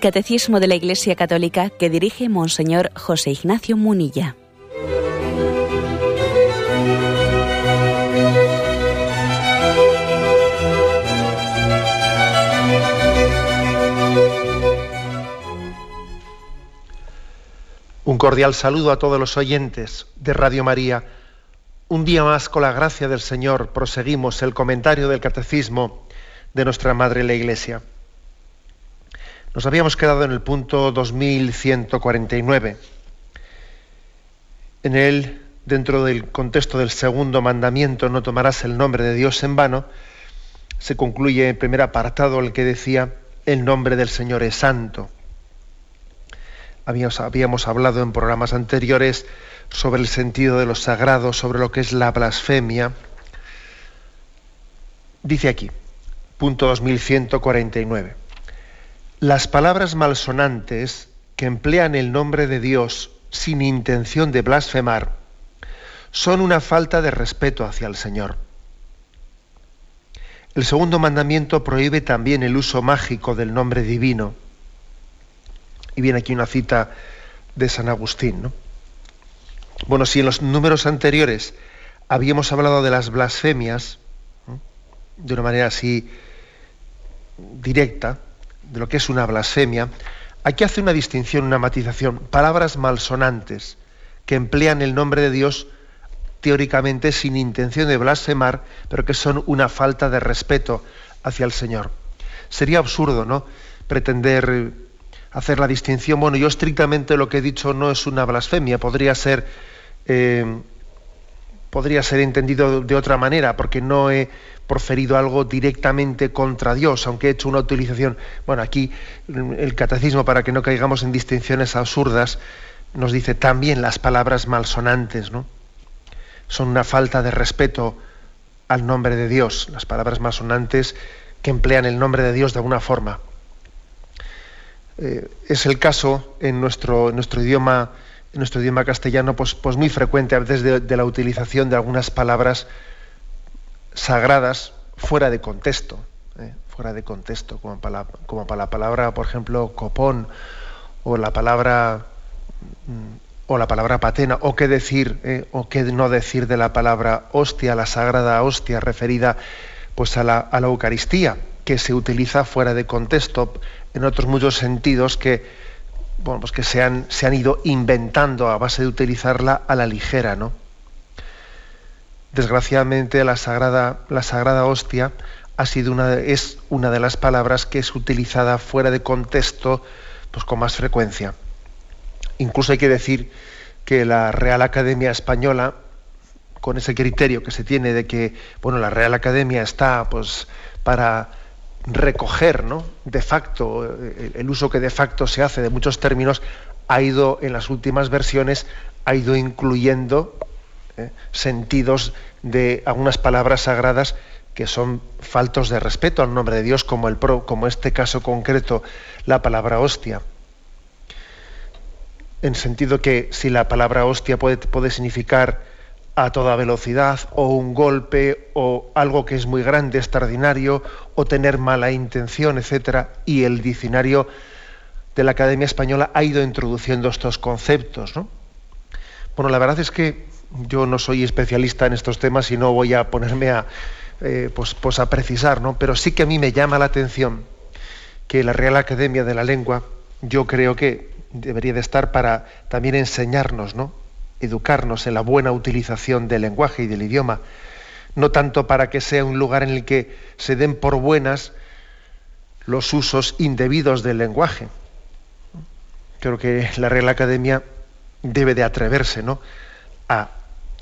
Catecismo de la Iglesia Católica que dirige Monseñor José Ignacio Munilla. Un cordial saludo a todos los oyentes de Radio María. Un día más, con la gracia del Señor, proseguimos el comentario del Catecismo de nuestra Madre la Iglesia. Nos habíamos quedado en el punto 2149. En él, dentro del contexto del segundo mandamiento, no tomarás el nombre de Dios en vano, se concluye el primer apartado el que decía, el nombre del Señor es santo. Habíamos, habíamos hablado en programas anteriores sobre el sentido de lo sagrado, sobre lo que es la blasfemia. Dice aquí, punto 2149. Las palabras malsonantes que emplean el nombre de Dios sin intención de blasfemar son una falta de respeto hacia el Señor. El segundo mandamiento prohíbe también el uso mágico del nombre divino. Y viene aquí una cita de San Agustín. Bueno, si en los números anteriores habíamos hablado de las blasfemias, de una manera así directa, de lo que es una blasfemia, aquí hace una distinción, una matización, palabras malsonantes que emplean el nombre de Dios teóricamente sin intención de blasfemar, pero que son una falta de respeto hacia el Señor. Sería absurdo, ¿no? Pretender hacer la distinción. Bueno, yo estrictamente lo que he dicho no es una blasfemia, podría ser, eh, podría ser entendido de otra manera, porque no he proferido algo directamente contra Dios, aunque he hecho una utilización. Bueno, aquí el catecismo, para que no caigamos en distinciones absurdas, nos dice también las palabras malsonantes, ¿no? Son una falta de respeto al nombre de Dios, las palabras malsonantes que emplean el nombre de Dios de alguna forma. Eh, es el caso en nuestro, nuestro idioma en nuestro idioma castellano pues, pues muy frecuente a veces de la utilización de algunas palabras sagradas fuera de contexto, ¿eh? fuera de contexto, como para, la palabra, por ejemplo, copón, o la palabra mm, o la palabra patena, o qué decir, ¿eh? o qué no decir de la palabra hostia, la sagrada hostia, referida pues a la, a la Eucaristía, que se utiliza fuera de contexto, en otros muchos sentidos que, bueno, pues que se han, se han ido inventando a base de utilizarla a la ligera, ¿no? Desgraciadamente la sagrada, la sagrada hostia ha sido una, es una de las palabras que es utilizada fuera de contexto pues, con más frecuencia. Incluso hay que decir que la Real Academia Española, con ese criterio que se tiene de que bueno, la Real Academia está pues, para recoger ¿no? de facto, el, uso que de facto se hace de muchos términos, ha ido en las últimas versiones, ha ido incluyendo ¿eh? sentidos de algunas palabras sagradas que son faltos de respeto al nombre de Dios, como, el pro, como este caso concreto, la palabra hostia. En sentido que si la palabra hostia puede, puede significar a toda velocidad, o un golpe, o algo que es muy grande, extraordinario, o tener mala intención, etc. Y el diccionario de la Academia Española ha ido introduciendo estos conceptos. Bueno, la verdad es que yo no soy especialista en estos temas y no voy a ponerme a, eh, pues, pues, a precisar, ¿no? pero sí que a mí me llama la atención que la Real Academia de la Lengua, yo creo que debería de estar para también enseñarnos, ¿no? Educarnos en la buena utilización del lenguaje y del idioma, no tanto para que sea un lugar en el que se den por buenas los usos indebidos del lenguaje. Creo que la Real Academia debe de atreverse ¿no? a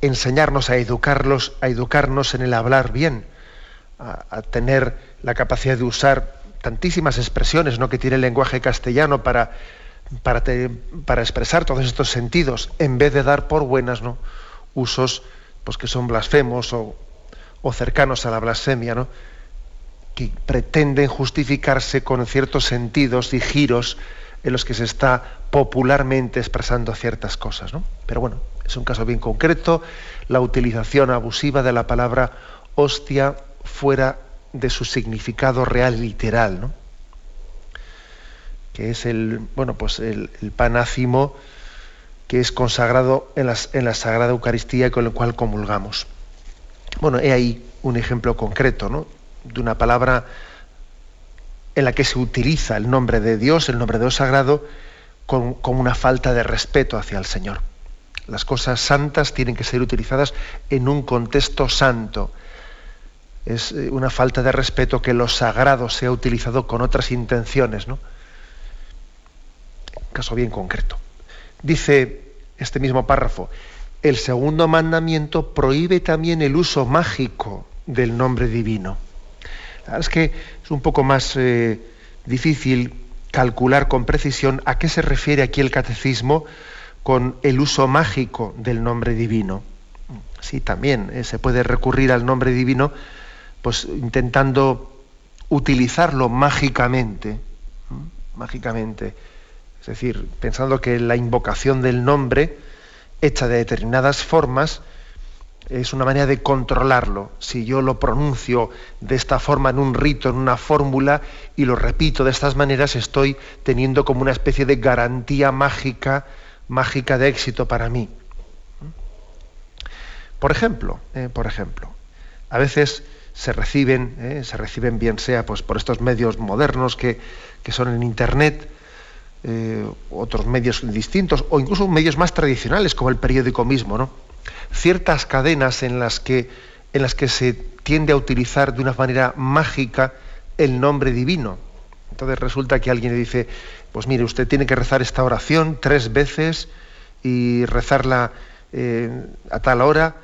enseñarnos a educarlos, a educarnos en el hablar bien, a, tener la capacidad de usar tantísimas expresiones ¿no? que tiene el lenguaje castellano para, para, para, expresar todos estos sentidos, en vez de dar por buenas ¿no? usos pues, que son blasfemos o, o cercanos a la blasfemia, ¿no? que pretenden justificarse con ciertos sentidos y giros en los que se está popularmente expresando ciertas cosas. ¿no? Pero bueno, es un caso bien concreto, la utilización abusiva de la palabra hostia fuera de su significado real literal. Que es el, bueno, pues el, que es consagrado en, en la Sagrada Eucaristía con el cual comulgamos. Bueno, he ahí un ejemplo concreto ¿no? de una palabra en la que se utiliza el nombre de Dios, el nombre de Dios sagrado, con, una falta de respeto hacia el Señor. Las cosas santas tienen que ser utilizadas en un contexto santo. Es eh, una falta de respeto que lo sagrado sea utilizado con otras intenciones, ¿no? Caso bien concreto. Dice este mismo párrafo, el segundo mandamiento prohíbe también el uso mágico del nombre divino. es que es un poco más eh, difícil calcular con precisión a qué se refiere aquí el catecismo con el uso mágico del nombre divino. Sí, también eh, se puede recurrir al nombre divino, pues intentando utilizarlo mágicamente, mágicamente. Es decir, pensando que la invocación del nombre, hecha de determinadas formas, es una manera de controlarlo. Si yo lo pronuncio de esta forma en un rito, en una fórmula, y lo repito de estas maneras, estoy teniendo como una especie de garantía mágica, mágica de éxito para mí. Por ejemplo, eh, por ejemplo, a veces se reciben, eh, se reciben bien sea pues, por estos medios modernos que, que son en Internet, eh, otros medios distintos, o incluso medios más tradicionales, como el periódico mismo, ¿no? ciertas cadenas en las que, en las que se tiende a utilizar de una manera mágica el nombre divino. Entonces resulta que alguien le dice, pues mire, usted tiene que rezar esta oración tres veces y rezarla eh, a tal hora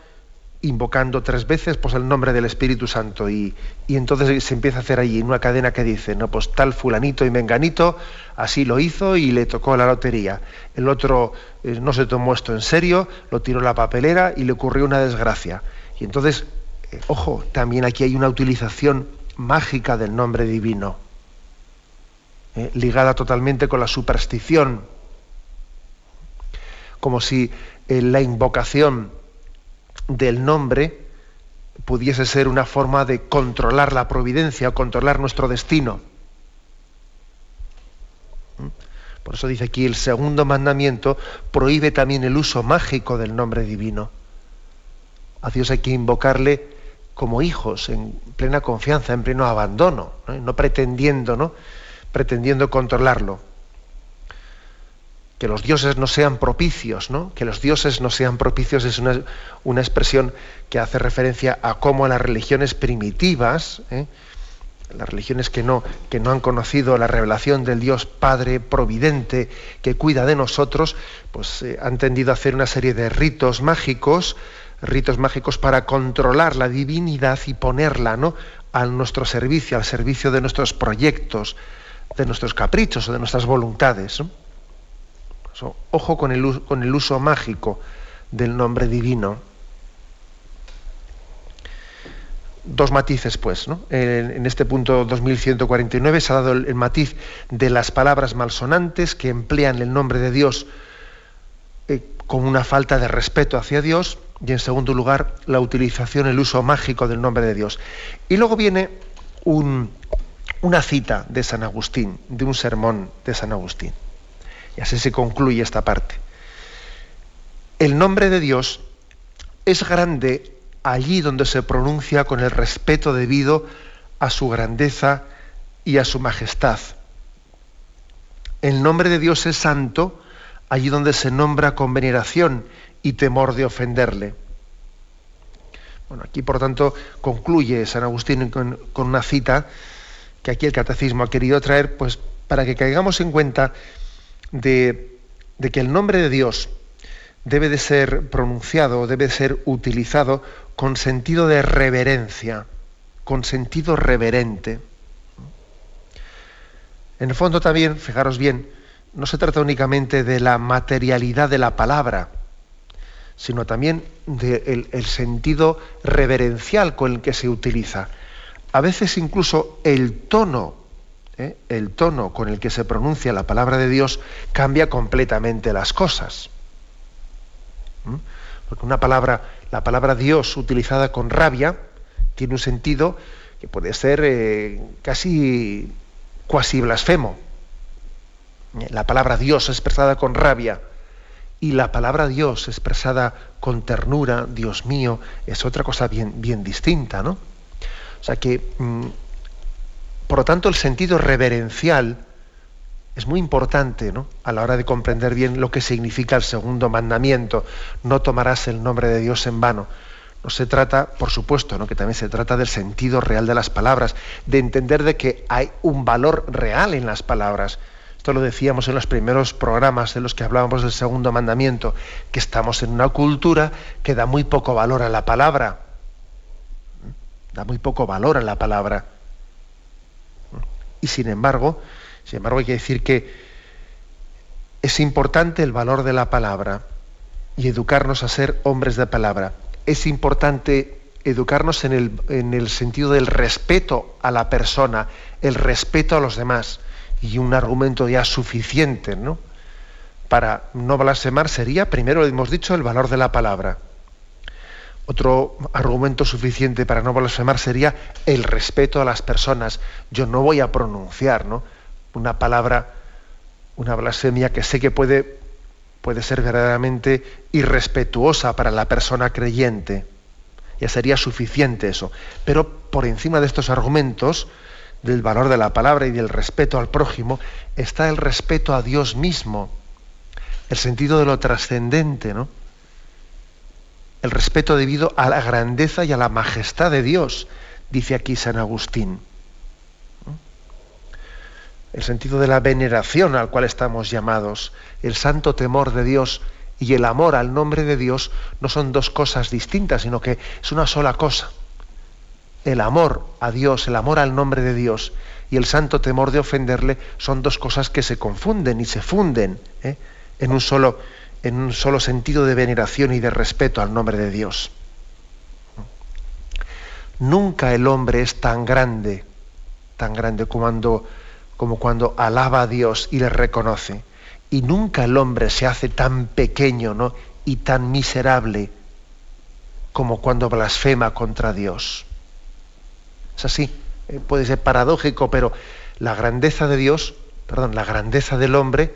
invocando tres veces pues, el nombre del Espíritu Santo y, entonces se empieza a hacer allí una cadena que dice, no, pues tal fulanito y menganito así lo hizo y le tocó la lotería. El otro eh, no se tomó esto en serio, lo tiró a la papelera y le ocurrió una desgracia. Y entonces, eh, ojo, también aquí hay una utilización mágica del nombre divino, eh, ligada totalmente con la superstición, como si la invocación del nombre pudiese ser una forma de controlar la providencia o controlar nuestro destino. ¿Mm? Por eso dice aquí el segundo mandamiento prohíbe también el uso mágico del nombre divino. A Dios hay que invocarle como hijos, en plena confianza, en pleno abandono, no, no pretendiendo, ¿no? pretendiendo controlarlo que los dioses no sean propicios, ¿no? Que los dioses no sean propicios es una, expresión que hace referencia a cómo las religiones primitivas, ¿eh? las religiones que no, que no han conocido la revelación del Dios Padre Providente que cuida de nosotros, pues eh, han tendido a hacer una serie de ritos mágicos, ritos mágicos para controlar la divinidad y ponerla ¿no? a nuestro servicio, al servicio de nuestros proyectos, de nuestros caprichos o de nuestras voluntades. Ojo con el, uso mágico del nombre divino. Dos matices, pues. ¿no? En, este punto 2149 se ha dado el, matiz de las palabras malsonantes que emplean el nombre de Dios eh, con una falta de respeto hacia Dios y en segundo lugar la utilización, el uso mágico del nombre de Dios. Y luego viene una cita de San Agustín, de un sermón de San Agustín. Y así se concluye esta parte. El nombre de Dios es grande allí donde se pronuncia con el respeto debido a su grandeza y a su majestad. El nombre de Dios es santo allí donde se nombra con veneración y temor de ofenderle. Bueno, aquí por tanto concluye San Agustín con, una cita que aquí el catecismo ha querido traer, pues para que caigamos en cuenta de, que el nombre de Dios debe de ser pronunciado, debe ser utilizado con sentido de reverencia, con sentido reverente. En el fondo también, fijaros bien, no se trata únicamente de la materialidad de la palabra, sino también del el sentido reverencial con el que se utiliza. A veces incluso el tono ¿eh? el tono con el que se pronuncia la palabra de Dios cambia completamente las cosas. ¿Mm? Porque una palabra, la palabra Dios utilizada con rabia, tiene un sentido que puede ser eh, casi cuasi blasfemo. La palabra Dios expresada con rabia y la palabra Dios expresada con ternura, Dios mío, es otra cosa bien, bien distinta, ¿no? O sea que, mm, por lo tanto, el sentido reverencial es muy importante ¿no? a la hora de comprender bien lo que significa el segundo mandamiento. No tomarás el nombre de Dios en vano. No se trata, por supuesto, que también se trata del sentido real de las palabras, de entender de que hay un valor real en las palabras. Esto lo decíamos en los primeros programas en los que hablábamos del segundo mandamiento, que estamos en una cultura que da muy poco valor a la palabra. Da muy poco valor a la palabra. Y sin embargo, sin embargo, hay que decir que es importante el valor de la palabra y educarnos a ser hombres de palabra. Es importante educarnos en el, sentido del respeto a la persona, el respeto a los demás. Y un argumento ya suficiente, ¿no? Para no blasfemar sería, primero hemos dicho, el valor de la palabra. Otro argumento suficiente para no blasfemar sería el respeto a las personas. Yo no voy a pronunciar, ¿no? una palabra, una blasfemia que sé que puede, puede ser verdaderamente irrespetuosa para la persona creyente. Ya sería suficiente eso. Pero por encima de estos argumentos, del valor de la palabra y del respeto al prójimo, está el respeto a Dios mismo, el sentido de lo trascendente, ¿no? El respeto debido a la grandeza y a la majestad de Dios, dice aquí San Agustín el sentido de la veneración al cual estamos llamados, el santo temor de Dios y el amor al nombre de Dios no son dos cosas distintas, sino que es una sola cosa. El amor a Dios, el amor al nombre de Dios y el santo temor de ofenderle son dos cosas que se confunden y se funden ¿eh? en, un solo, en un solo sentido de veneración y de respeto al nombre de Dios. Nunca el hombre es tan grande, tan grande como cuando como cuando alaba a Dios y le reconoce. Y nunca el hombre se hace tan pequeño ¿no? y tan miserable como cuando blasfema contra Dios. Es así, eh, puede ser paradójico, pero la grandeza de Dios, perdón, la grandeza del hombre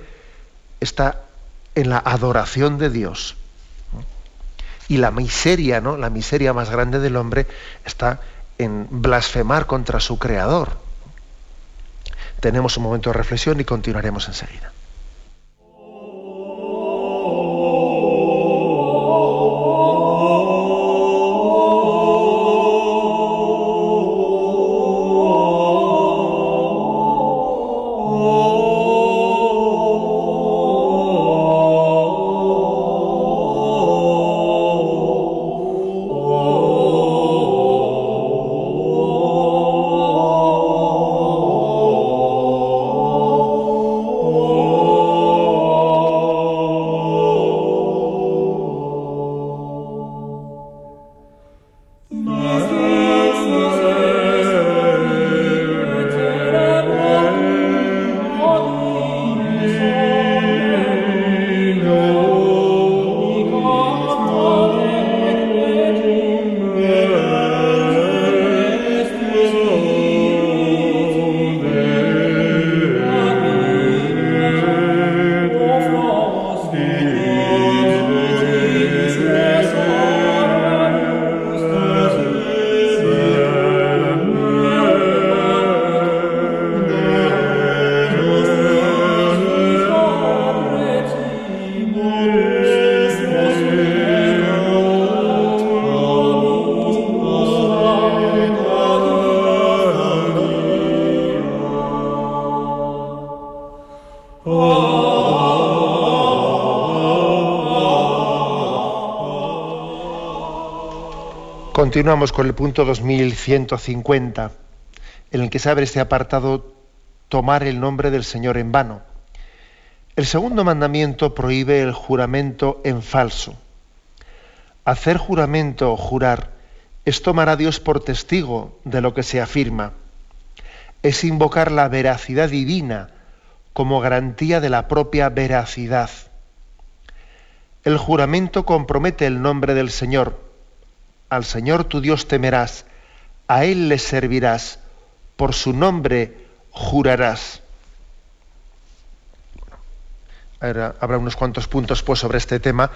está en la adoración de Dios. Y la miseria, ¿no? La miseria más grande del hombre está en blasfemar contra su creador tenemos un momento de reflexión y continuaremos enseguida. Continuamos con el punto 2150, en el que se abre este apartado tomar el nombre del Señor en vano. El segundo mandamiento prohíbe el juramento en falso. Hacer juramento o jurar es tomar a Dios por testigo de lo que se afirma. Es invocar la veracidad divina como garantía de la propia veracidad. El juramento compromete el nombre del Señor al Señor tu Dios temerás, a Él le servirás, por su nombre jurarás. habrá unos cuantos puntos pues, sobre este tema.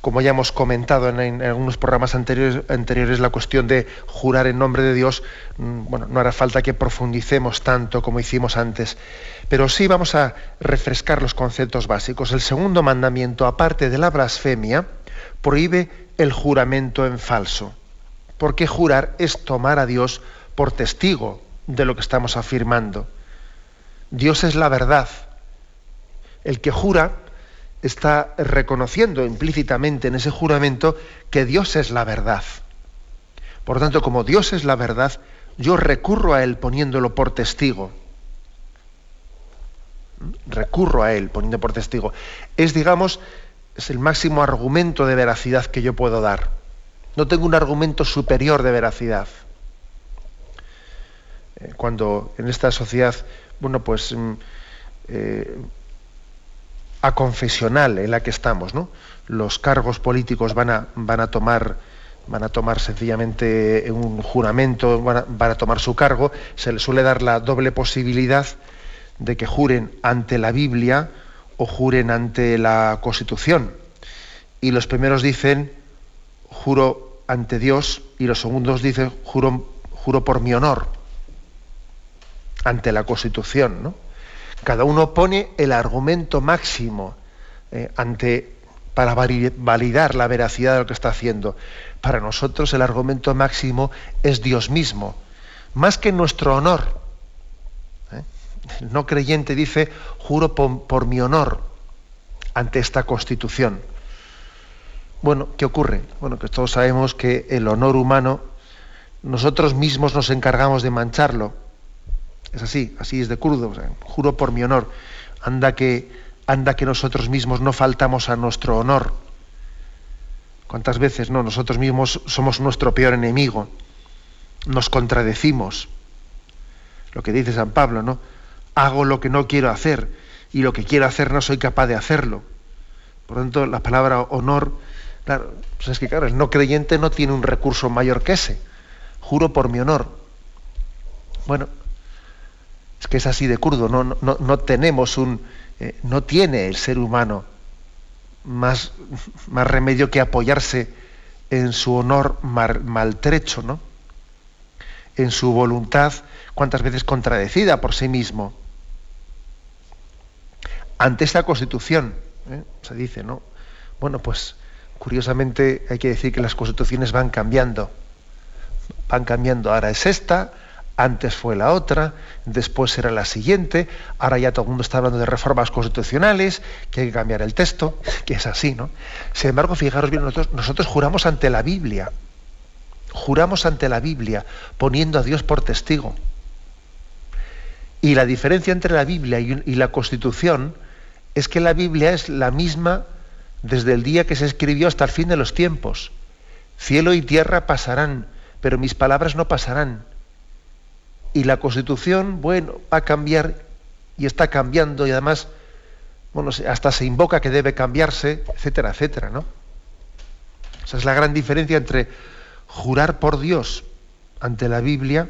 Como ya hemos comentado en, algunos programas anteriores, anteriores, la cuestión de jurar en nombre de Dios, mm, bueno, no hará falta que profundicemos tanto como hicimos antes, pero sí vamos a refrescar los conceptos básicos. El segundo mandamiento, aparte de la blasfemia, prohíbe el juramento en falso, porque jurar es tomar a Dios por testigo de lo que estamos afirmando. Dios es la verdad el que jura está reconociendo implícitamente en ese juramento que Dios es la verdad. Por tanto, como Dios es la verdad, yo recurro a Él poniéndolo por testigo. Recurro a Él poniendo por testigo. Es, digamos, es el máximo argumento de veracidad que yo puedo dar. No tengo un argumento superior de veracidad. Eh, cuando en esta sociedad, bueno, pues mm, eh, a confesional en la que estamos, ¿no? Los cargos políticos van a, van a tomar van a tomar sencillamente un juramento, van a, tomar su cargo, se les suele dar la doble posibilidad de que juren ante la Biblia o juren ante la Constitución. Y los primeros dicen, juro ante Dios, y los segundos dicen, juro, juro por mi honor, ante la Constitución, ¿no? Cada uno pone el argumento máximo eh, ante, para validar la veracidad de lo que está haciendo. Para nosotros el argumento máximo es Dios mismo, más que nuestro honor. ¿eh? El no creyente dice, juro por, mi honor ante esta constitución. Bueno, ¿qué ocurre? Bueno, que todos sabemos que el honor humano, nosotros mismos nos encargamos de mancharlo es así, así es de crudo. juro por mi honor. Anda que, anda que nosotros mismos no faltamos a nuestro honor. ¿Cuántas veces no? Nosotros mismos somos nuestro peor enemigo. Nos contradecimos. Lo que dice San Pablo, ¿no? Hago lo que no quiero hacer y lo que quiero hacer no soy capaz de hacerlo. Por lo tanto, la palabra honor, claro, pues es que claro, el no creyente no tiene un recurso mayor que ese. Juro por mi honor. Bueno, es que es así de curdo, no, no, tenemos un. Eh, no tiene el ser humano más, más, remedio que apoyarse en su honor maltrecho, ¿no? En su voluntad, cuántas veces contradecida por sí mismo. Ante esta constitución, ¿eh? se dice, ¿no? Bueno, pues curiosamente hay que decir que las constituciones van cambiando. Van cambiando. Ahora es esta, antes fue la otra, después será la siguiente, ahora ya todo el mundo está hablando de reformas constitucionales, que hay que cambiar el texto, que es así, ¿no? Sin embargo, fijaros bien, nosotros, nosotros juramos ante la Biblia, juramos ante la Biblia, poniendo a Dios por testigo. Y la diferencia entre la Biblia y, y la Constitución es que la Biblia es la misma desde el día que se escribió hasta el fin de los tiempos. Cielo y tierra pasarán, pero mis palabras no pasarán y la Constitución, bueno, va a cambiar y está cambiando y además, bueno, hasta se invoca que debe cambiarse, etcétera, etcétera, ¿no? Esa es la gran diferencia entre jurar por Dios ante la Biblia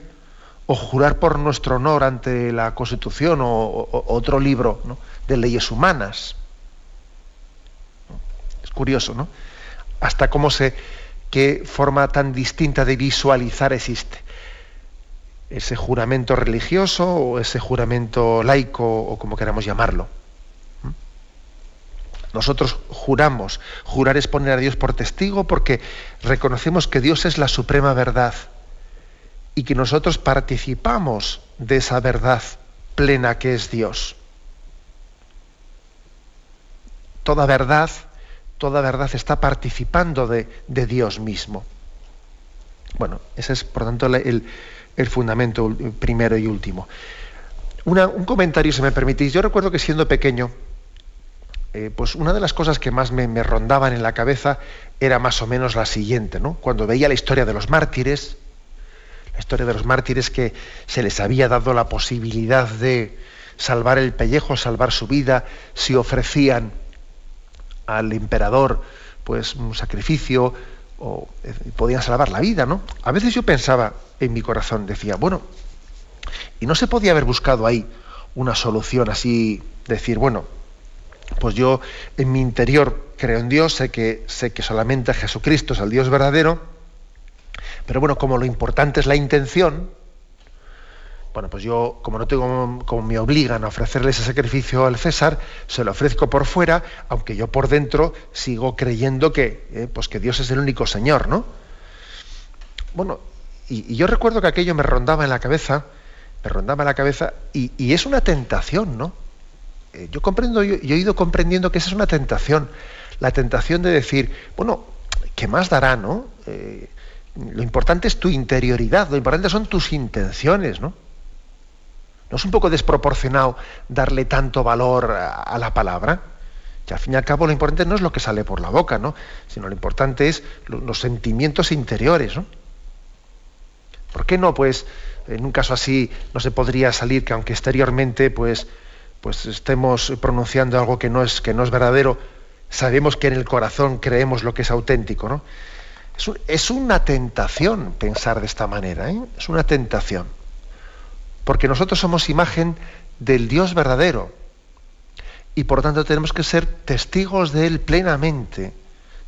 o jurar por nuestro honor ante la Constitución o, otro libro de leyes humanas. Curioso, ¿no? Hasta cómo se, qué forma tan distinta de visualizar existe ese juramento religioso o ese juramento laico o como queramos llamarlo. ¿Mm? Nosotros juramos, jurar es poner a Dios por testigo porque reconocemos que Dios es la suprema verdad y que nosotros participamos de esa verdad plena que es Dios. Toda verdad, toda verdad está participando de, Dios mismo. Bueno, ese es por tanto el, fundamento primero y último. un comentario, si me permitís. Yo recuerdo que siendo pequeño, eh, pues una de las cosas que más me, rondaban en la cabeza era más o menos la siguiente, ¿no? Cuando veía la historia de los mártires, la historia de los mártires que se les había dado la posibilidad de salvar el pellejo, salvar su vida, si ofrecían al emperador pues un sacrificio o eh, podían salvar la vida, ¿no? A veces yo pensaba, en mi corazón. Decía, bueno, ¿y no se podía haber buscado ahí una solución así, decir, bueno, pues yo en mi interior creo en Dios, sé que, sé que solamente Jesucristo es el Dios verdadero, pero bueno, como lo importante es la intención, bueno, pues yo, como no tengo, como me obligan a ofrecerle ese sacrificio al César, se lo ofrezco por fuera, aunque yo por dentro sigo creyendo que, eh, pues que Dios es el único Señor, ¿no? Bueno, y, yo recuerdo que aquello me rondaba en la cabeza, me rondaba en la cabeza, y, es una tentación, ¿no? Eh, yo comprendo, yo, he ido comprendiendo que esa es una tentación, la tentación de decir, bueno, ¿qué más dará, no? Eh, lo importante es tu interioridad, lo importante son tus intenciones, ¿no? ¿No es un poco desproporcionado darle tanto valor a, la palabra? Que al fin y al cabo lo importante no es lo que sale por la boca, ¿no? Sino lo importante es los sentimientos interiores, ¿no? ¿Por qué no? Pues en un caso así no se podría salir que aunque exteriormente pues, pues estemos pronunciando algo que no, es, que no es verdadero, sabemos que en el corazón creemos lo que es auténtico, ¿no? Es, es una tentación pensar de esta manera, ¿eh? es una tentación porque nosotros somos imagen del Dios verdadero y por tanto tenemos que ser testigos de Él plenamente,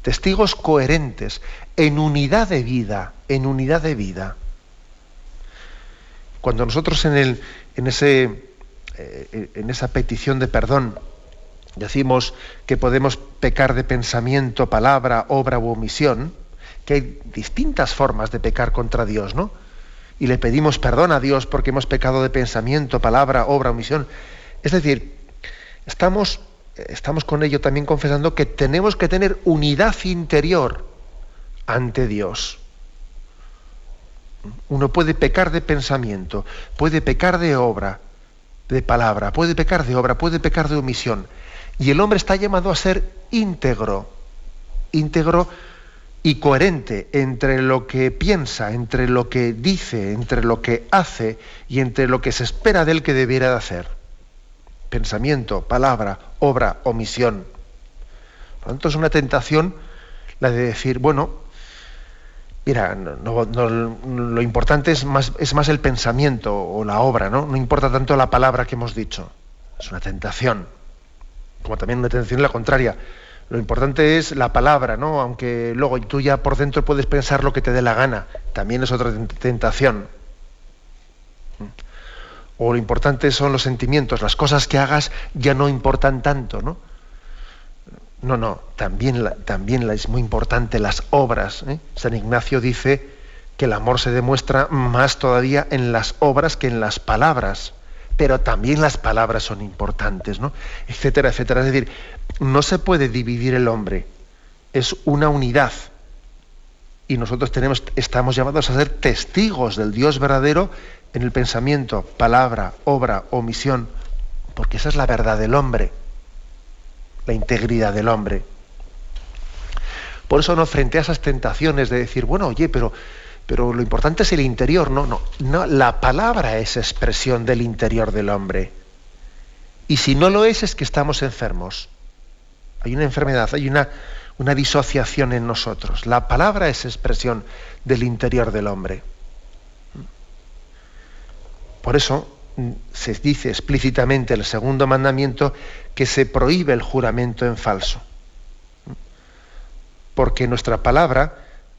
testigos coherentes, en unidad de vida, en unidad de vida. Cuando nosotros en, el, en, ese, eh, en esa petición de perdón decimos que podemos pecar de pensamiento, palabra, obra u omisión, que hay distintas formas de pecar contra Dios, ¿no? Y le pedimos perdón a Dios porque hemos pecado de pensamiento, palabra, obra, omisión. Es decir, estamos, estamos con ello también confesando que tenemos que tener unidad interior ante Dios. Uno puede pecar de pensamiento, puede pecar de obra, de palabra, puede pecar de obra, puede pecar de omisión. Y el hombre está llamado a ser íntegro, íntegro y coherente entre lo que piensa, entre lo que dice, entre lo que hace y entre lo que se espera de él que debiera de hacer. Pensamiento, palabra, obra, omisión. Por lo tanto, es una tentación la de decir, bueno, mira, lo importante es más, es más el pensamiento o la obra, ¿no? No importa tanto la palabra que hemos dicho. Es una tentación. Como también una tentación la contraria lo importante es la palabra, ¿no? Aunque luego tú ya por dentro puedes pensar lo que te dé la gana. También es otra tentación. O lo importante son los sentimientos, las cosas que hagas ya no importan tanto, ¿no? No, no, también, también es muy importante las obras. ¿eh? San Ignacio dice que el amor se demuestra más todavía en las obras que en las palabras pero también las palabras son importantes, ¿no? Etcétera, etcétera. Es decir, no se puede dividir el hombre, es una unidad. Y nosotros tenemos, estamos llamados a ser testigos del Dios verdadero en el pensamiento, palabra, obra, omisión, porque esa es la verdad del hombre, la integridad del hombre. Por eso no frente a esas tentaciones de decir, bueno, oye, pero pero lo importante es el interior, no, no, no, la palabra es expresión del interior del hombre. Y si no lo es, es que estamos enfermos. Hay una enfermedad, hay una, una disociación en nosotros. La palabra es expresión del interior del hombre. Por eso mm, se dice explícitamente el segundo mandamiento que se prohíbe el juramento en falso. Porque nuestra palabra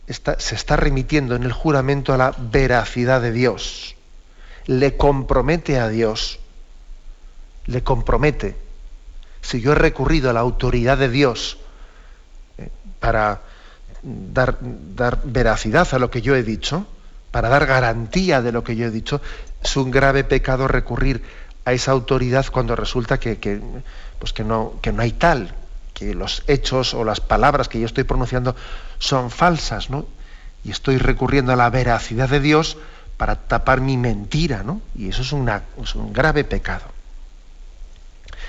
se está remitiendo en el juramento a la veracidad de Dios. Le compromete a Dios. Le compromete. Si yo he recurrido a la autoridad de Dios eh, para dar, veracidad a lo que yo he dicho, para dar garantía de lo que yo he dicho, es un grave pecado recurrir a esa autoridad cuando resulta que, pues que, no, que no hay tal, que los hechos o las palabras que yo estoy pronunciando son falsas, ¿no? Y estoy recurriendo a la veracidad de Dios para tapar mi mentira, ¿no? Y eso es, es un grave pecado.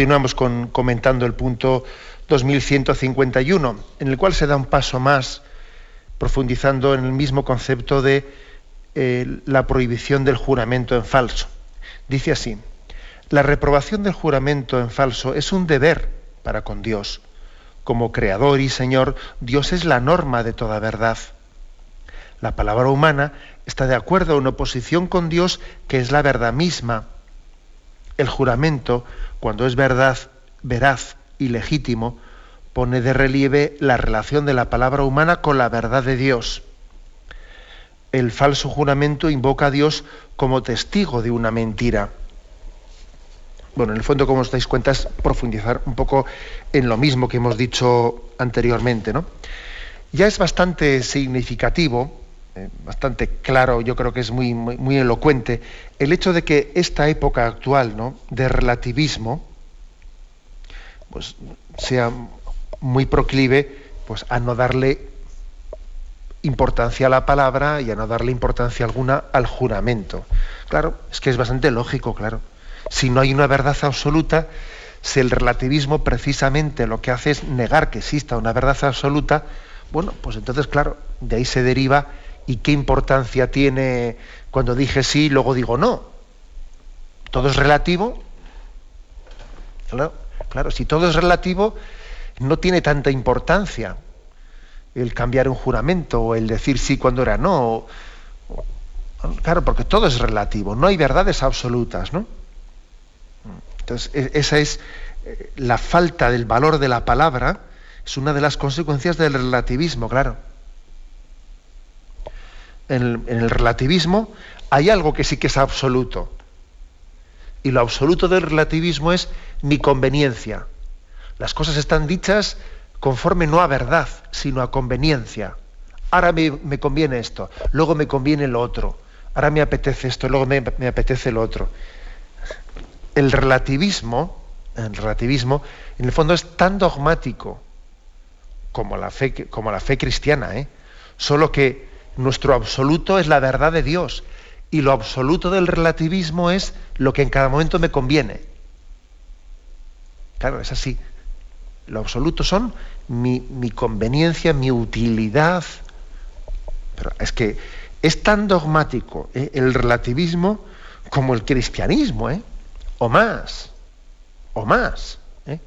Continuamos con, comentando el punto 2151, en el cual se da un paso más, profundizando en el mismo concepto de eh, la prohibición del juramento en falso. Dice así, la reprobación del juramento en falso es un deber para con Dios. Como Creador y Señor, Dios es la norma de toda verdad. La palabra humana está de acuerdo en oposición con Dios, que es la verdad misma. El juramento, cuando es verdad, veraz y legítimo, pone de relieve la relación de la palabra humana con la verdad de Dios. El falso juramento invoca a Dios como testigo de una mentira. Bueno, en el fondo, como os dais cuenta, es profundizar un poco en lo mismo que hemos dicho anteriormente. ¿no? Ya es bastante significativo, bastante claro, yo creo que es muy, muy, muy, elocuente, el hecho de que esta época actual ¿no? de relativismo pues, sea muy proclive pues, a no darle importancia a la palabra y a no darle importancia alguna al juramento. Claro, es que es bastante lógico, claro. Si no hay una verdad absoluta, si el relativismo precisamente lo que hace es negar que exista una verdad absoluta, bueno, pues entonces, claro, de ahí se deriva y qué importancia tiene cuando dije sí y luego digo no. Todo es relativo. Claro, si todo es relativo, no tiene tanta importancia el cambiar un juramento o el decir sí cuando era no. Claro, porque todo es relativo, no hay verdades absolutas, ¿no? Entonces, e, esa es eh, la falta del valor de la palabra, es una de las consecuencias del relativismo, claro. En el relativismo hay algo que sí que es absoluto. Y lo absoluto del relativismo es mi conveniencia. Las cosas están dichas conforme no a verdad, sino a conveniencia. Ahora me, conviene esto, luego me conviene lo otro. Ahora me apetece esto, luego me, apetece lo otro. El relativismo, el relativismo, en el fondo es tan dogmático como la fe, como la fe cristiana, ¿eh? solo que nuestro absoluto es la verdad de Dios y lo absoluto del relativismo es lo que en cada momento me conviene. Claro, es así. Lo absoluto son mi, conveniencia, mi utilidad. Pero es que es tan dogmático ¿eh? el relativismo como el cristianismo, ¿eh? o más, o más. ¿eh?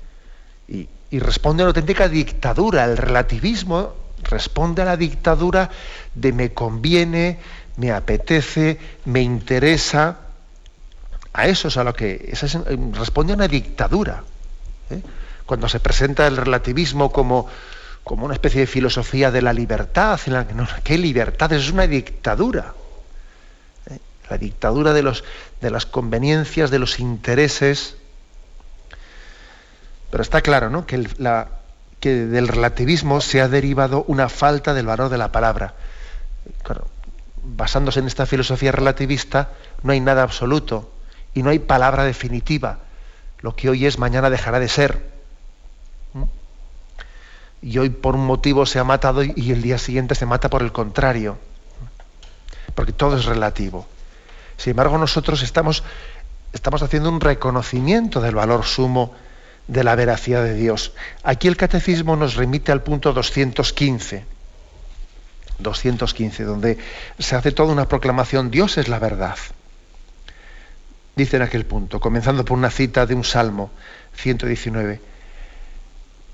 Y, y, responde a una auténtica dictadura. El relativismo responde a la dictadura de me conviene, me apetece, me interesa. A eso es a lo que responde a una dictadura cuando se presenta el relativismo como, como una especie de filosofía de la libertad, en la que no, ¿qué libertad? Es una dictadura. ¿eh? La dictadura de, los, de las conveniencias, de los intereses. Pero está claro ¿no? que, la, que del relativismo se ha derivado una falta del valor de la palabra. basándose en esta filosofía relativista, no hay nada absoluto y no hay palabra definitiva. Lo que hoy es, mañana dejará de ser y hoy por un motivo se ha matado y el día siguiente se mata por el contrario. Porque todo es relativo. Sin embargo, nosotros estamos, estamos haciendo un reconocimiento del valor sumo de la veracidad de Dios. Aquí el catecismo nos remite al punto 215. 215, donde se hace toda una proclamación, Dios es la verdad. Dice en aquel punto, comenzando por una cita de un salmo 119.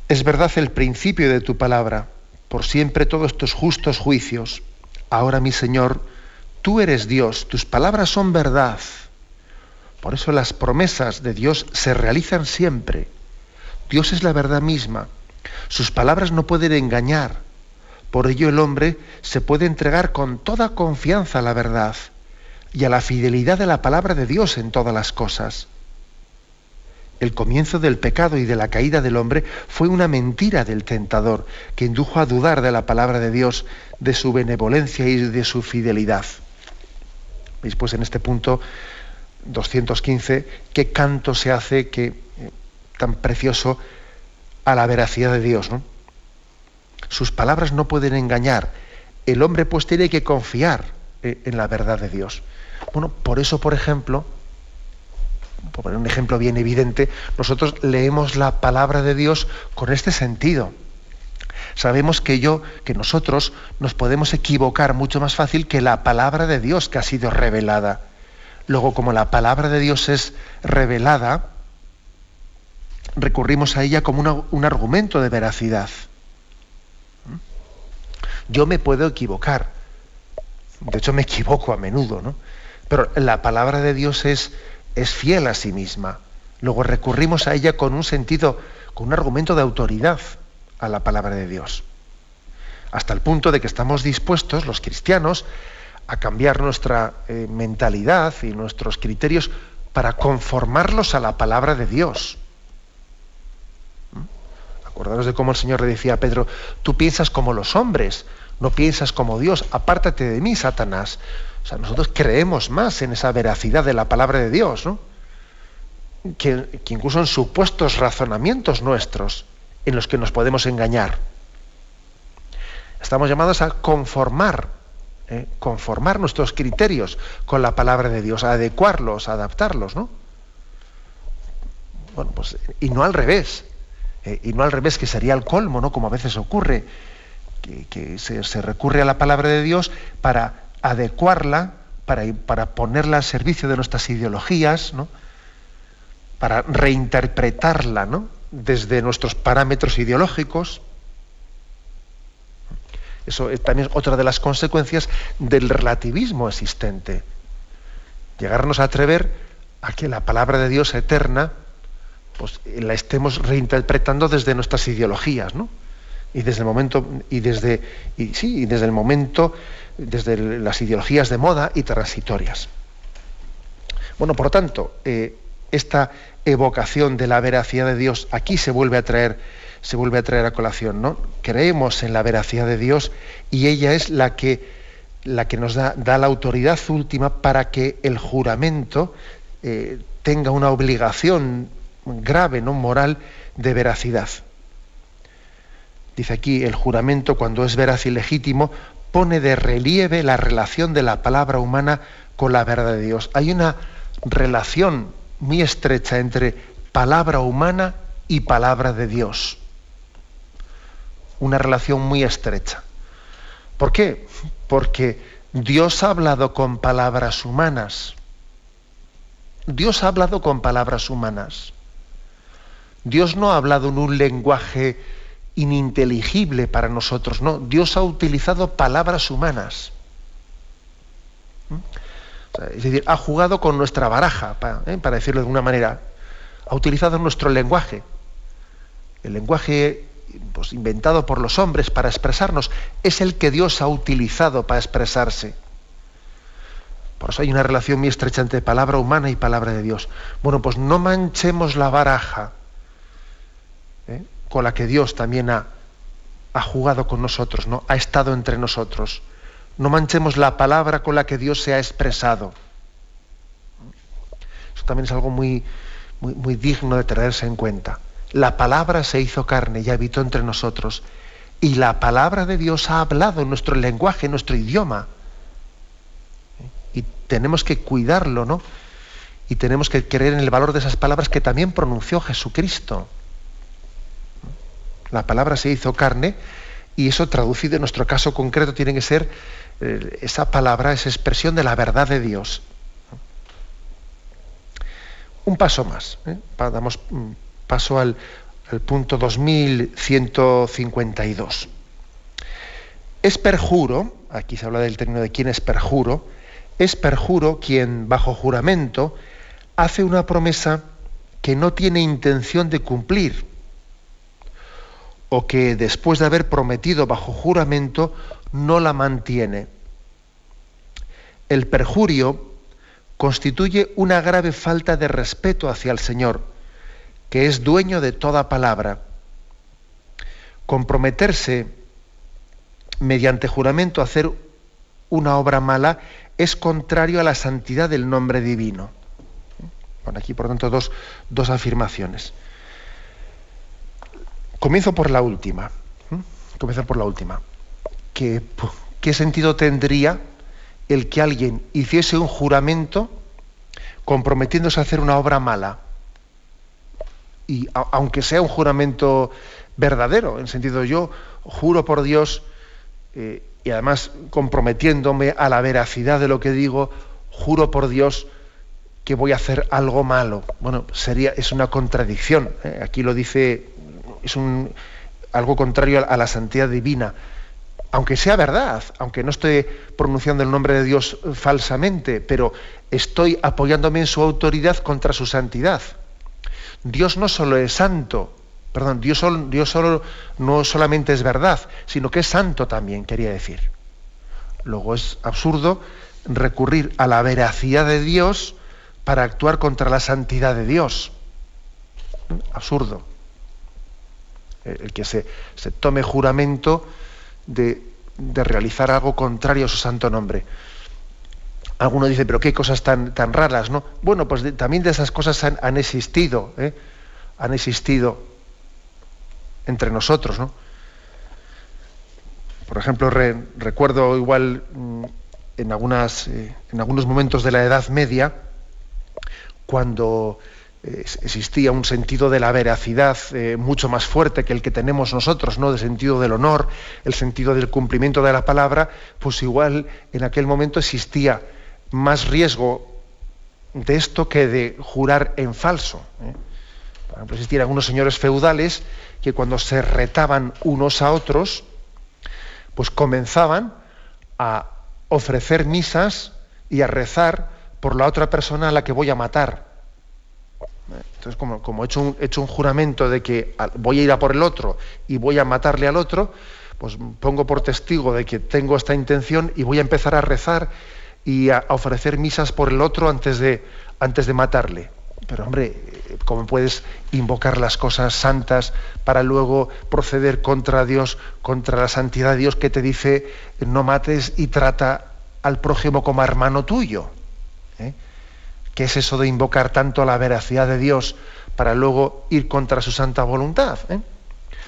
Es verdad el principio de tu palabra, por siempre todos tus justos juicios. Ahora, mi Señor, tú eres Dios, tus palabras son verdad. Por eso las promesas de Dios se realizan siempre. Dios es la verdad misma. Sus palabras no pueden engañar. Por ello el hombre se puede entregar con toda confianza a la verdad y a la fidelidad de la palabra de Dios en todas las cosas el comienzo del pecado y de la caída del hombre fue una mentira del tentador que indujo a dudar de la palabra de Dios, de su benevolencia y de su fidelidad. Veis pues en este punto 215 qué canto se hace que, tan precioso a la veracidad de Dios. ¿no? Sus palabras no pueden engañar. El hombre pues tiene que confiar eh, en la verdad de Dios. Bueno, por eso, por ejemplo, por poner un ejemplo bien evidente, nosotros leemos la palabra de Dios con este sentido. Sabemos que yo, que nosotros nos podemos equivocar mucho más fácil que la palabra de Dios que ha sido revelada. Luego, como la palabra de Dios es revelada, recurrimos a ella como un argumento de veracidad. Yo me puedo equivocar. De hecho, me equivoco a menudo, ¿no? Pero la palabra de Dios es, es fiel a sí misma. Luego recurrimos a ella con un sentido, con un argumento de autoridad a la palabra de Dios. Hasta el punto de que estamos dispuestos, los cristianos, a cambiar nuestra eh, mentalidad y nuestros criterios para conformarlos a la palabra de Dios. Acordaros de cómo el Señor le decía a Pedro, tú piensas como los hombres, no piensas como Dios, apártate de mí, Satanás. O sea, nosotros creemos más en esa veracidad de la palabra de Dios, ¿no? que, incluso en supuestos razonamientos nuestros en los que nos podemos engañar. Estamos llamados a conformar, ¿eh? conformar nuestros criterios con la palabra de Dios, a adecuarlos, a adaptarlos, ¿no? Bueno, pues, y no al revés, ¿eh? y no al revés, que sería el colmo, ¿no? Como a veces ocurre, que, se, recurre a la palabra de Dios para adecuarla, para, para ponerla al servicio de nuestras ideologías, ¿no? para reinterpretarla ¿no? desde nuestros parámetros ideológicos. Eso es también otra de las consecuencias del relativismo existente. Llegarnos a atrever a que la palabra de Dios eterna pues, la estemos reinterpretando desde nuestras ideologías, ¿no? Y desde el momento, y desde, y, sí, y desde el momento, desde las ideologías de moda y transitorias. Bueno, por tanto, eh, esta evocación de la veracidad de Dios aquí se vuelve a traer se vuelve a traer a colación no creemos en la veracidad de Dios y ella es la que la que nos da, da la autoridad última para que el juramento eh, tenga una obligación grave no moral de veracidad dice aquí el juramento cuando es veraz y legítimo pone de relieve la relación de la palabra humana con la verdad de Dios hay una relación muy estrecha entre palabra humana y palabra de Dios. Una relación muy estrecha. ¿Por qué? Porque Dios ha hablado con palabras humanas. Dios ha hablado con palabras humanas. Dios no ha hablado en un lenguaje ininteligible para nosotros, no. Dios ha utilizado palabras humanas. ¿Mm? Es decir, ha jugado con nuestra baraja, ¿eh? para, decirlo de alguna manera. Ha utilizado nuestro lenguaje. El lenguaje pues, inventado por los hombres para expresarnos es el que Dios ha utilizado para expresarse. Por eso hay una relación muy estrecha entre palabra humana y palabra de Dios. Bueno, pues no manchemos la baraja. Con la que Dios también ha, ha jugado con nosotros, ¿no? ha estado entre nosotros. No manchemos la palabra con la que Dios se ha expresado. Eso también es algo muy, muy, digno de tenerse en cuenta. La palabra se hizo carne y habitó entre nosotros. Y la palabra de Dios ha hablado en nuestro lenguaje, en nuestro idioma. Y tenemos que cuidarlo, ¿no? Y tenemos que creer en el valor de esas palabras que también pronunció Jesucristo. La palabra se hizo carne y eso traducido en nuestro caso concreto tiene que ser eh, esa palabra, esa expresión de la verdad de Dios. Un paso más, ¿eh? damos mm, paso al, al punto 2152. Es perjuro, aquí se habla del término de quién es perjuro, es perjuro quien bajo juramento hace una promesa que no tiene intención de cumplir o que después de haber prometido bajo juramento no la mantiene. El perjurio constituye una grave falta de respeto hacia el Señor, que es dueño de toda palabra. Comprometerse mediante juramento a hacer una obra mala es contrario a la santidad del nombre divino. Bueno, aquí por tanto dos, dos afirmaciones. Comienzo por la última. Comienzo por la última. ¿Qué, sentido tendría el que alguien hiciese un juramento comprometiéndose a hacer una obra mala. Y aunque sea un juramento verdadero, en sentido yo juro por Dios, eh, y además comprometiéndome a la veracidad de lo que digo, juro por Dios que voy a hacer algo malo. Bueno, sería, es una contradicción. ¿eh? Aquí lo dice, es algo contrario a la santidad divina. Aunque sea verdad, aunque no estoy pronunciando el nombre de Dios falsamente, pero estoy apoyándome en su autoridad contra su santidad. Dios no solo es santo, perdón, Dios, Dios solo, no solamente es verdad, sino que es santo también, quería decir. Luego es absurdo recurrir a la veracidad de Dios para actuar contra la santidad de Dios. Absurdo. El que se, tome juramento de, realizar algo contrario a su santo nombre. Alguno dice, pero qué cosas tan, tan raras, ¿no? Bueno, pues también de esas cosas han, existido, ¿eh? han existido entre nosotros, ¿no? Por ejemplo, recuerdo igual mm, en, algunas, eh, en algunos momentos de la Edad Media, cuando eh, existía un sentido de la veracidad eh, mucho más fuerte que el que tenemos nosotros, ¿no? De sentido del honor, el sentido del cumplimiento de la palabra, pues igual en aquel momento existía más riesgo de esto que de jurar en falso. Por ejemplo, existían algunos señores feudales que cuando se retaban unos a otros, pues comenzaban a ofrecer misas y a rezar por la otra persona a la que voy a matar. Entonces, como, he, hecho un, juramento de que voy a ir a por el otro y voy a matarle al otro, pues pongo por testigo de que tengo esta intención y voy a empezar a rezar y a, ofrecer misas por el otro antes de, antes de matarle. Pero hombre, ¿cómo puedes invocar las cosas santas para luego proceder contra Dios, contra la santidad de Dios que te dice no mates y trata al prójimo como hermano tuyo? ¿Eh? ¿Qué es eso de invocar tanto la veracidad de Dios para luego ir contra su santa voluntad? ¿Eh?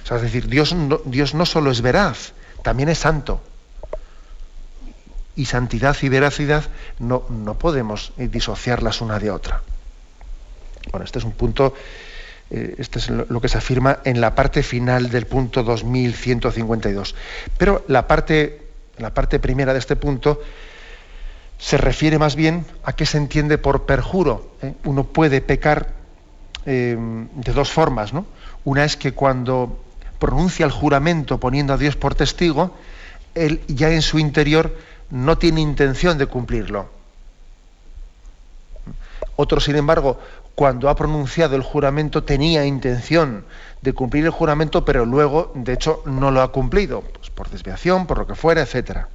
es decir, Dios no, solo es veraz, también es santo. Y santidad y veracidad no, no podemos disociarlas una de otra. Bueno, este es un punto, eh, este es lo, que se afirma en la parte final del punto 2152. Pero la parte, la parte primera de este punto se refiere más bien a qué se entiende por perjuro. ¿eh? Uno puede pecar eh, de dos formas. ¿no? Una es que cuando pronuncia el juramento poniendo a Dios por testigo, él ya en su interior no tiene intención de cumplirlo. Otro, sin embargo, cuando ha pronunciado el juramento tenía intención de cumplir el juramento, pero luego, de hecho, no lo ha cumplido, pues por desviación, por lo que fuera, etc.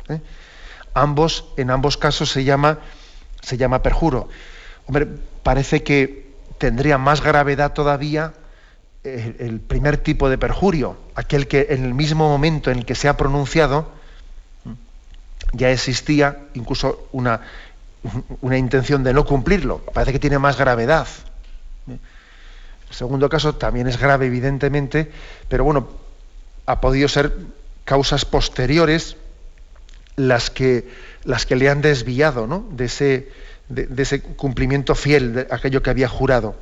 Ambos, en ambos casos se llama, se llama perjuro. Hombre, parece que tendría más gravedad todavía el, primer tipo de perjurio, aquel que en el mismo momento en el que se ha pronunciado ya existía incluso una una intención de no cumplirlo. Parece que tiene más gravedad. El segundo caso también es grave, evidentemente, pero bueno, ha podido ser causas posteriores las que, las que le han desviado ¿no? de, ese, de, ese cumplimiento fiel de aquello que había jurado.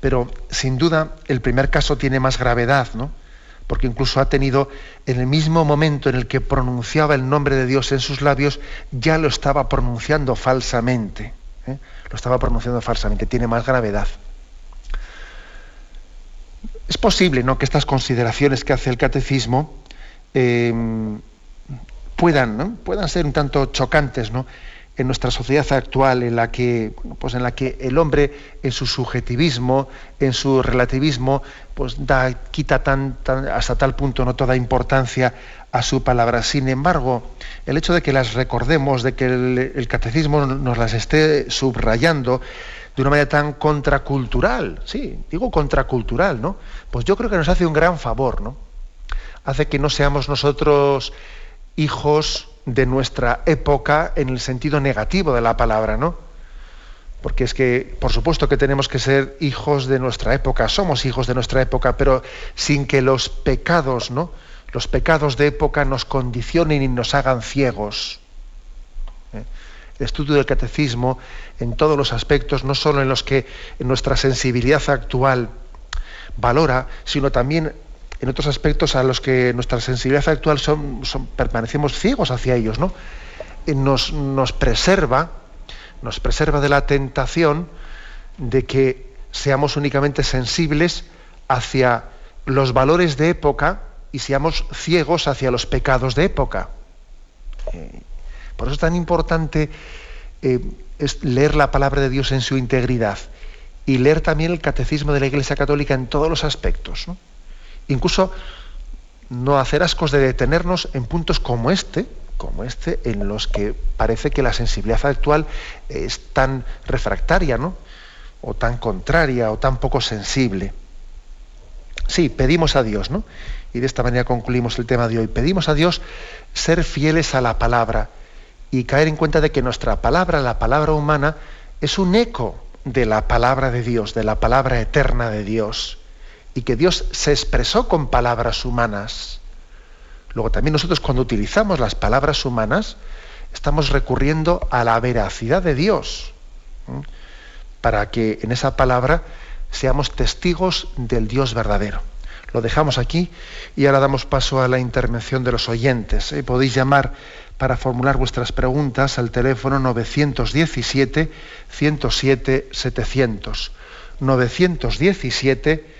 Pero sin duda el primer caso tiene más gravedad, ¿no? porque incluso ha tenido, en el mismo momento en el que pronunciaba el nombre de Dios en sus labios, ya lo estaba pronunciando falsamente. ¿eh? Lo estaba pronunciando falsamente, tiene más gravedad. Es posible ¿no? que estas consideraciones que hace el catecismo eh, puedan, puedan ser un tanto chocantes, ¿no? en nuestra sociedad actual en la que pues en la que el hombre en su subjetivismo en su relativismo pues da quita tan, hasta tal punto no toda importancia a su palabra. Sin embargo el hecho de que las recordemos de que el, catecismo nos las esté subrayando de una manera tan contracultural sí digo contracultural no pues yo creo que nos hace un gran favor no hace que no seamos nosotros hijos de nuestra época en el sentido negativo de la palabra, ¿no? Porque es que, por supuesto que tenemos que ser hijos de nuestra época, somos hijos de nuestra época, pero sin que los pecados, ¿no? Los pecados de época nos condicionen y nos hagan ciegos. ¿eh? el estudio del catecismo en todos los aspectos, no solo en los que nuestra sensibilidad actual valora, sino también en otros aspectos a los que nuestra sensibilidad actual son, permanecemos ciegos hacia ellos, ¿no? Eh, nos, nos preserva, nos preserva de la tentación de que seamos únicamente sensibles hacia los valores de época y seamos ciegos hacia los pecados de época. Eh, por eso es tan importante eh, leer la palabra de Dios en su integridad y leer también el catecismo de la Iglesia Católica en todos los aspectos. Incluso no hacer ascos de detenernos en puntos como este, como este, en los que parece que la sensibilidad actual es tan refractaria, ¿no? o tan contraria, o tan poco sensible. Sí, pedimos a Dios, ¿no? Y de esta manera concluimos el tema de hoy. Pedimos a Dios ser fieles a la palabra y caer en cuenta de que nuestra palabra, la palabra humana, es un eco de la palabra de Dios, de la palabra eterna de Dios, y que Dios se expresó con palabras humanas. Luego también nosotros cuando utilizamos las palabras humanas, estamos recurriendo a la veracidad de Dios, para que en esa palabra seamos testigos del Dios verdadero. Lo dejamos aquí y ahora damos paso a la intervención de los oyentes. ¿eh? Podéis llamar para formular vuestras preguntas al teléfono 917 107 700. 917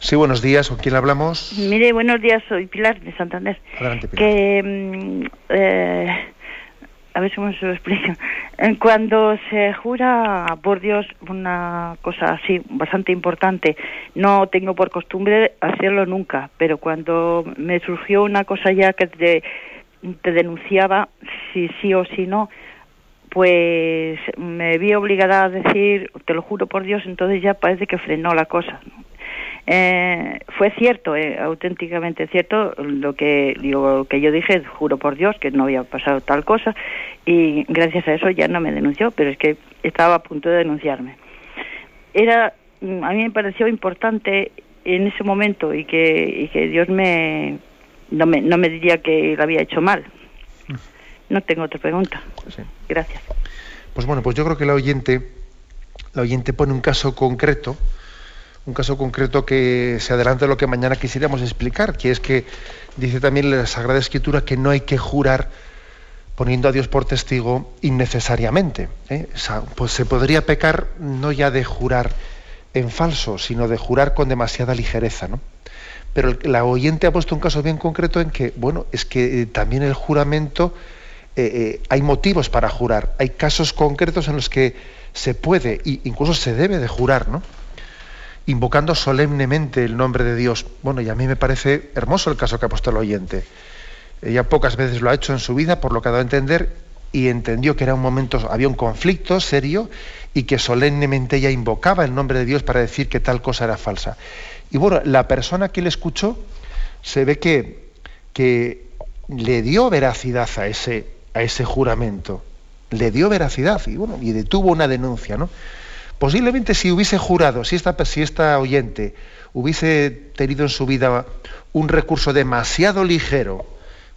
Sí, buenos días. ¿Con quién hablamos? Mire, buenos días. Soy Pilar de Santander. Adelante, Pilar. Que, mm, eh, a ver cómo se lo explico. Cuando se jura por Dios una cosa así, bastante importante, no tengo por costumbre hacerlo nunca, pero cuando me surgió una cosa ya que te, te denunciaba, si sí o si no, pues me vi obligada a decir, te lo juro por Dios, entonces ya parece que frenó la cosa. ¿no? Eh, fue cierto, eh, auténticamente cierto, lo que, digo, que yo dije, juro por Dios que no había pasado tal cosa y gracias a eso ya no me denunció, pero es que estaba a punto de denunciarme. Era, mm, a mí me pareció importante en ese momento y que, y que Dios me no, me no me diría que lo había hecho mal. Mm. No tengo otra pregunta. Gracias. Pues bueno, pues yo creo que la oyente, la oyente pone un caso concreto un caso concreto que se adelanta de lo que mañana quisiéramos explicar, que es que dice también la Sagrada Escritura que no hay que jurar poniendo a Dios por testigo innecesariamente. ¿eh? pues se podría pecar no ya de jurar en falso, sino de jurar con demasiada ligereza. ¿no? Pero la oyente ha puesto un caso bien concreto en que, bueno, es que eh, también el juramento, eh, hay motivos para jurar, hay casos concretos en los que se puede e incluso se debe de jurar, ¿no? Invocando solemnemente el nombre de Dios. Bueno, y a mí me parece hermoso el caso que ha puesto el oyente. Ella pocas veces lo ha hecho en su vida, por lo que ha dado a entender, y entendió que era un momento, había un conflicto serio y que solemnemente ella invocaba el nombre de Dios para decir que tal cosa era falsa. Y bueno, la persona que le escuchó se ve que, que le dio veracidad a ese, a ese juramento, le dio veracidad y bueno, y detuvo una denuncia, ¿no? Posiblemente si hubiese jurado, si esta, si esta oyente hubiese tenido en su vida un recurso demasiado ligero,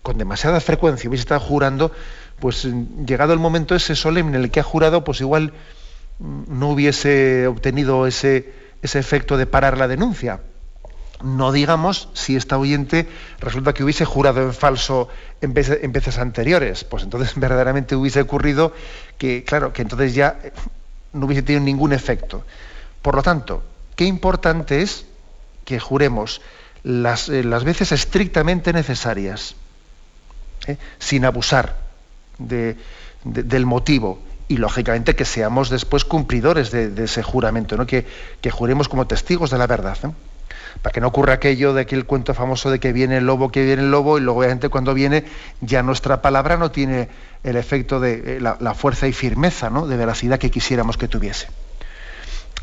con demasiada frecuencia, hubiese estado jurando, pues llegado el momento ese solemne en el que ha jurado, pues igual no hubiese obtenido ese, ese efecto de parar la denuncia. No digamos si esta oyente resulta que hubiese jurado en falso en veces, anteriores, pues entonces verdaderamente hubiese ocurrido que, claro, que entonces ya no hubiese tenido ningún efecto. Por lo tanto, qué importante es que juremos las, eh, veces estrictamente necesarias, ¿eh? sin abusar del motivo y lógicamente que seamos después cumplidores de, ese juramento, ¿no? que, juremos como testigos de la verdad. Para que no ocurra aquello de aquel cuento famoso de que viene el lobo, que viene el lobo, y luego obviamente cuando viene ya nuestra palabra no tiene el efecto de eh, la, fuerza y firmeza, ¿no? de veracidad que quisiéramos que tuviese.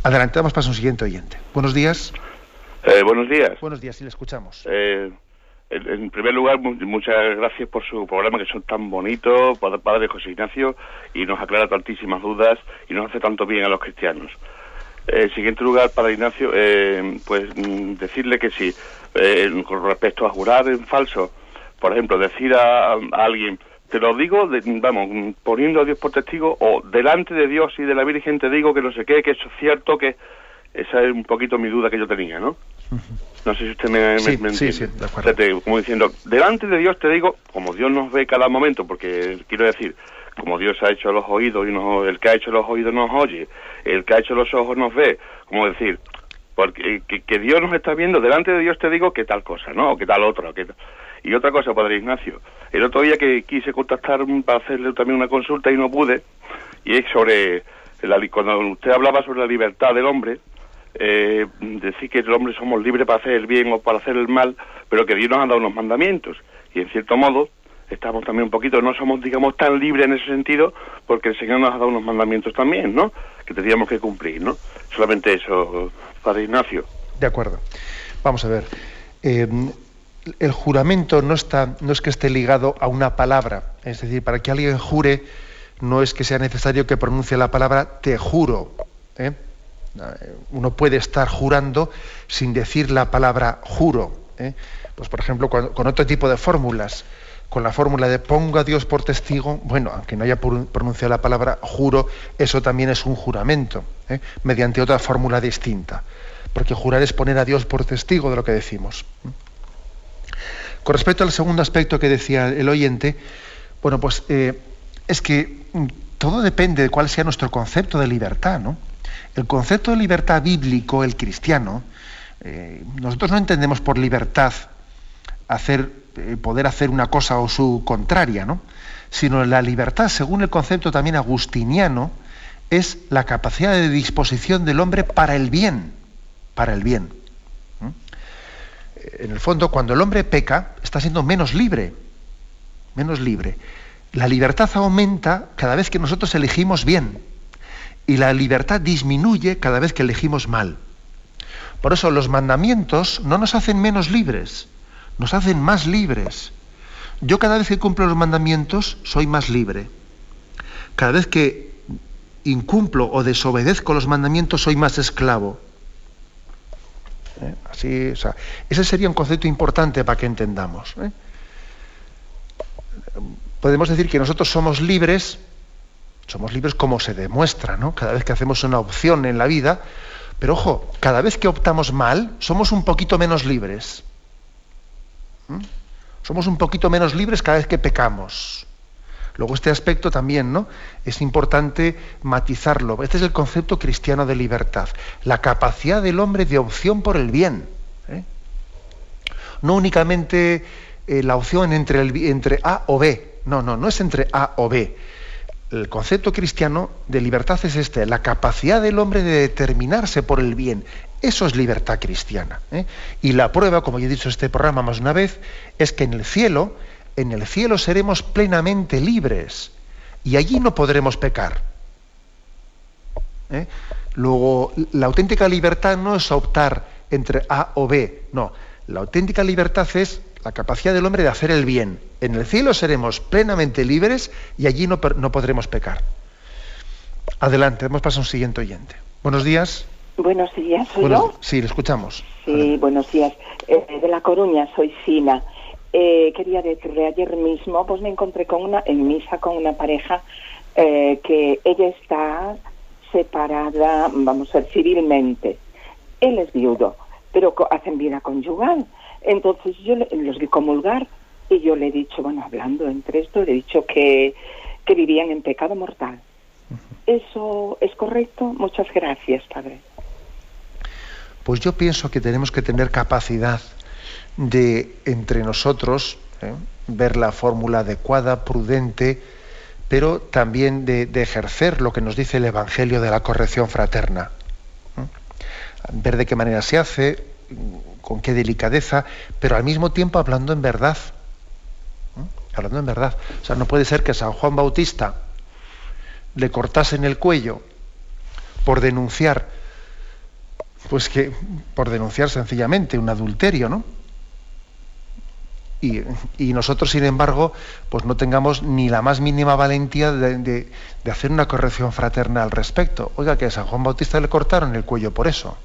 Adelante, vamos para un siguiente oyente. Buenos días. Eh, buenos días. Buenos días, sí le escuchamos. Eh, en primer lugar, muchas gracias por su programa, que son tan bonitos, Padre José Ignacio, y nos aclara tantísimas dudas y nos hace tanto bien a los cristianos. Eh, en siguiente lugar, Padre Ignacio, eh, pues mm, decirle que sí, eh, con respecto a jurar en falso, por ejemplo, decir a, alguien, te lo digo, vamos, poniendo a Dios por testigo, o delante de Dios y de la Virgen te digo que no sé qué, que eso es cierto, que esa es un poquito mi duda que yo tenía, ¿no? No sé si usted me, sí, me, sí, sí, de acuerdo. como diciendo, delante de Dios te digo, como Dios nos ve cada momento, porque quiero decir, como Dios ha hecho los oídos y nos, el que ha hecho los oídos nos oye, el que ha hecho los ojos nos ve, como decir, porque que, Dios nos está viendo, delante de Dios te digo que tal cosa, ¿no? O que tal otra, que Y otra cosa, Padre Ignacio, el otro día que quise contactar para hacerle también una consulta y no pude, y es sobre, la, cuando usted hablaba sobre la libertad del hombre, eh, decir que el hombre somos libres para hacer el bien o para hacer el mal, pero que Dios nos ha dado unos mandamientos. Y en cierto modo, estamos también un poquito, no somos, digamos, tan libres en ese sentido, porque el Señor nos ha dado unos mandamientos también, ¿no? Que tendríamos que cumplir, ¿no? Solamente eso, Padre Ignacio. De acuerdo. Vamos a ver. Eh, el juramento no, está, no es que esté ligado a una palabra. Es decir, para que alguien jure, no es que sea necesario que pronuncie la palabra te juro. ¿eh? Uno puede estar jurando sin decir la palabra juro. ¿eh? Pues por ejemplo, con otro tipo de fórmulas, con la fórmula de pongo a Dios por testigo, bueno, aunque no haya pronunciado la palabra juro, eso también es un juramento, ¿eh? mediante otra fórmula distinta. Porque jurar es poner a Dios por testigo de lo que decimos. Con respecto al segundo aspecto que decía el oyente, bueno, pues eh, es que todo depende de cuál sea nuestro concepto de libertad, ¿no? El concepto de libertad bíblico, el cristiano, eh, nosotros no entendemos por libertad hacer, poder hacer una cosa o su contraria, ¿no? sino la libertad, según el concepto también agustiniano, es la capacidad de disposición del hombre para el bien, para el bien. En el fondo, cuando el hombre peca, está siendo menos libre, menos libre. La libertad aumenta cada vez que nosotros elegimos bien y la libertad disminuye cada vez que elegimos mal. Por eso los mandamientos no nos hacen menos libres, nos hacen más libres. Yo cada vez que cumplo los mandamientos soy más libre. Cada vez que incumplo o desobedezco los mandamientos soy más esclavo. ¿Eh? Así, ese sería un concepto importante para que entendamos. ¿eh? Podemos decir que nosotros somos libres somos libres como se demuestra, ¿no? Cada vez que hacemos una opción en la vida, pero ojo, cada vez que optamos mal, somos un poquito menos libres. Somos un poquito menos libres cada vez que pecamos. Luego este aspecto también, ¿no? Es importante matizarlo. Este es el concepto cristiano de libertad, la capacidad del hombre de opción por el bien. ¿eh? No únicamente eh, la opción entre, entre A o B. No, no, no es entre A o B el concepto cristiano de libertad es este, la capacidad del hombre de determinarse por el bien. Eso es libertad cristiana. ¿eh? Y la prueba, como ya he dicho en este programa más una vez, es que en el cielo, en el cielo seremos plenamente libres y allí no podremos pecar. ¿eh? Luego, la auténtica libertad no es optar entre A o B, no. La auténtica libertad es la capacidad del hombre de hacer el bien. En el cielo seremos plenamente libres y allí no, podremos pecar. Adelante, hemos pasado a un siguiente oyente. Buenos días. Buenos días, ¿soy yo? Sí, le escuchamos. Sí, buenos días. Eh, de La Coruña, soy Sina. Eh, quería decirle, ayer mismo pues me encontré con una, en misa con una pareja eh, que ella está separada, vamos a ver, civilmente. Él es viudo, pero hacen vida conyugal. Entonces yo los vi comulgar y yo le he dicho, bueno, hablando entre esto, le he dicho que, que vivían en pecado mortal. ¿Eso es correcto? Muchas gracias, Padre. Pues yo pienso que tenemos que tener capacidad de, entre nosotros, ¿eh? ver la fórmula adecuada, prudente, pero también de, ejercer lo que nos dice el Evangelio de la corrección fraterna. ¿eh? Ver de qué manera se hace, con qué delicadeza, pero al mismo tiempo hablando en verdad. ¿eh? Hablando en verdad. O sea, no puede ser que San Juan Bautista le cortasen el cuello por denunciar, pues que, por denunciar sencillamente un adulterio, ¿no? Y, nosotros, sin embargo, pues no tengamos ni la más mínima valentía de, hacer una corrección fraterna al respecto. Oiga, que a San Juan Bautista le cortaron el cuello por eso,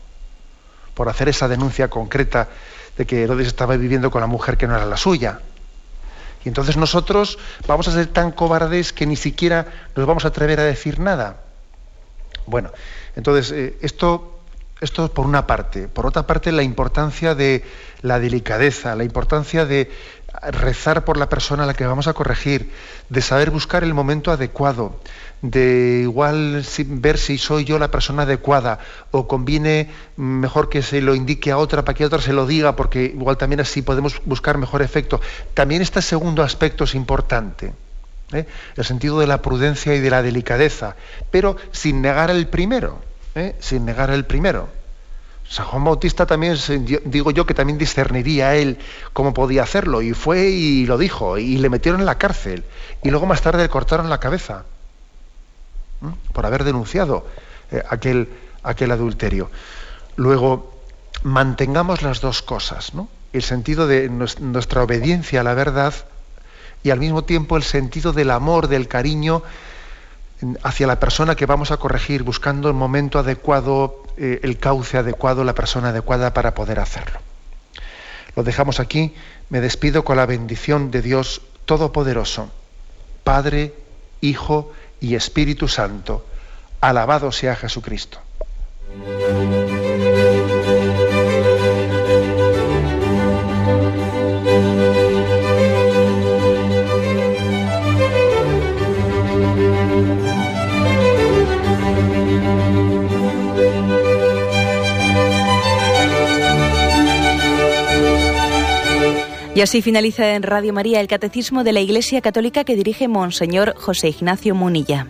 por hacer esa denuncia concreta de que Herodes estaba viviendo con la mujer que no era la suya. Y entonces nosotros vamos a ser tan cobardes que ni siquiera nos vamos a atrever a decir nada. Bueno, entonces eh, esto, esto por una parte. Por otra parte, la importancia de la delicadeza, la importancia de rezar por la persona a la que vamos a corregir, de saber buscar el momento adecuado, de igual ver si soy yo la persona adecuada o conviene mejor que se lo indique a otra para que otra se lo diga porque igual también así podemos buscar mejor efecto. También este segundo aspecto es importante, ¿eh? el sentido de la prudencia y de la delicadeza, pero sin negar el primero, ¿eh? sin negar el primero. San Juan Bautista también, digo yo, que también discerniría él cómo podía hacerlo, y fue y lo dijo, y le metieron en la cárcel, y luego más tarde le cortaron la cabeza por haber denunciado eh, aquel, aquel adulterio. Luego, mantengamos las dos cosas, ¿no? el sentido de nuestra obediencia a la verdad y al mismo tiempo el sentido del amor, del cariño hacia la persona que vamos a corregir, buscando el momento adecuado, eh, el cauce adecuado, la persona adecuada para poder hacerlo. Lo dejamos aquí, me despido con la bendición de Dios Todopoderoso, Padre, Hijo y Espíritu Santo. Alabado sea Jesucristo. Y así finaliza en Radio María el Catecismo de la Iglesia Católica que dirige Monseñor José Ignacio Munilla.